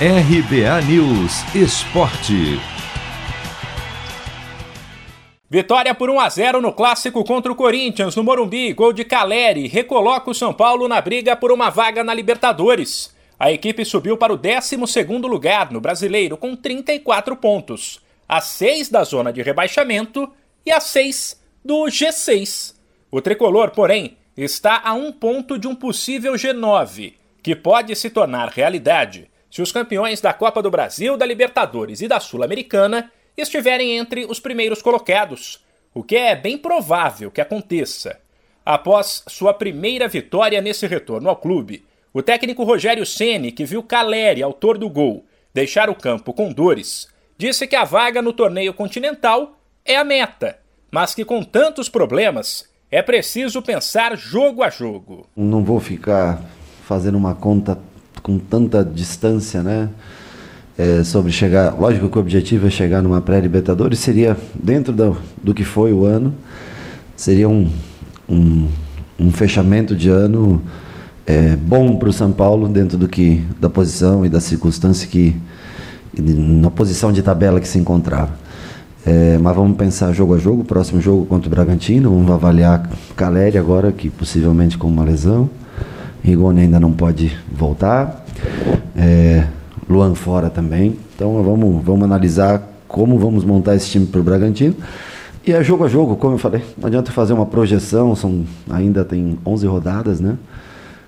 RBA News Esporte. Vitória por 1 a 0 no clássico contra o Corinthians no Morumbi. Gol de Caleri recoloca o São Paulo na briga por uma vaga na Libertadores. A equipe subiu para o 12º lugar no Brasileiro com 34 pontos, a 6 da zona de rebaixamento e a 6 do G6. O tricolor, porém, está a um ponto de um possível G9, que pode se tornar realidade se os campeões da Copa do Brasil, da Libertadores e da Sul-Americana estiverem entre os primeiros colocados, o que é bem provável que aconteça. Após sua primeira vitória nesse retorno ao clube, o técnico Rogério Ceni, que viu Caleri, autor do gol, deixar o campo com dores, disse que a vaga no torneio continental é a meta, mas que com tantos problemas é preciso pensar jogo a jogo. Não vou ficar fazendo uma conta com tanta distância, né? É, sobre chegar. Lógico que o objetivo é chegar numa pré-Libertadores, seria dentro do, do que foi o ano, seria um, um, um fechamento de ano é, bom para o São Paulo, dentro do que da posição e da circunstância que. na posição de tabela que se encontrava. É, mas vamos pensar jogo a jogo, próximo jogo contra o Bragantino, vamos avaliar Caleri agora, que possivelmente com uma lesão. Rigoni ainda não pode voltar. É, Luan fora também. Então vamos, vamos analisar como vamos montar esse time para o Bragantino. E é jogo a jogo, como eu falei. Não adianta fazer uma projeção, são, ainda tem 11 rodadas, né?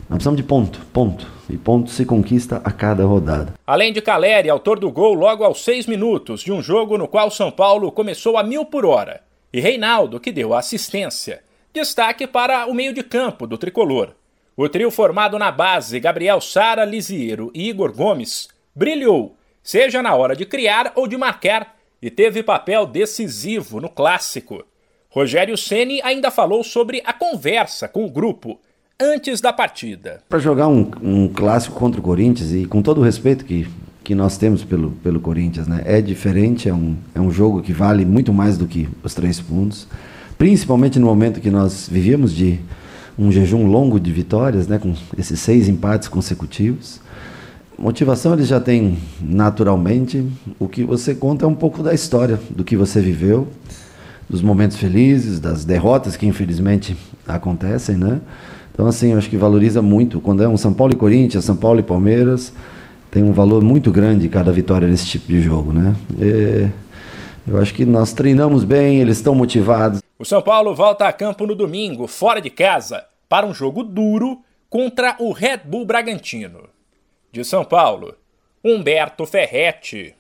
Nós precisamos de ponto, ponto. E ponto se conquista a cada rodada. Além de Caleri, autor do gol logo aos seis minutos de um jogo no qual São Paulo começou a mil por hora. E Reinaldo, que deu a assistência. Destaque para o meio de campo do tricolor. O trio formado na base, Gabriel Sara, Lisiero e Igor Gomes, brilhou, seja na hora de criar ou de marcar, e teve papel decisivo no clássico. Rogério Ceni ainda falou sobre a conversa com o grupo antes da partida. Para jogar um, um, clássico contra o Corinthians, e com todo o respeito que, que nós temos pelo, pelo Corinthians, né? é diferente, é um, é um jogo que vale muito mais do que os três pontos, principalmente no momento que nós vivíamos de um jejum longo de vitórias, né, com esses seis empates consecutivos. Motivação eles já têm naturalmente. O que você conta é um pouco da história, do que você viveu, dos momentos felizes, das derrotas que infelizmente acontecem, né? Então, assim, eu acho que valoriza muito. Quando é um São Paulo e Corinthians, São Paulo e Palmeiras, tem um valor muito grande cada vitória nesse tipo de jogo, né? E eu acho que nós treinamos bem, eles estão motivados. O São Paulo volta a campo no domingo, fora de casa, para um jogo duro contra o Red Bull Bragantino. De São Paulo, Humberto Ferretti.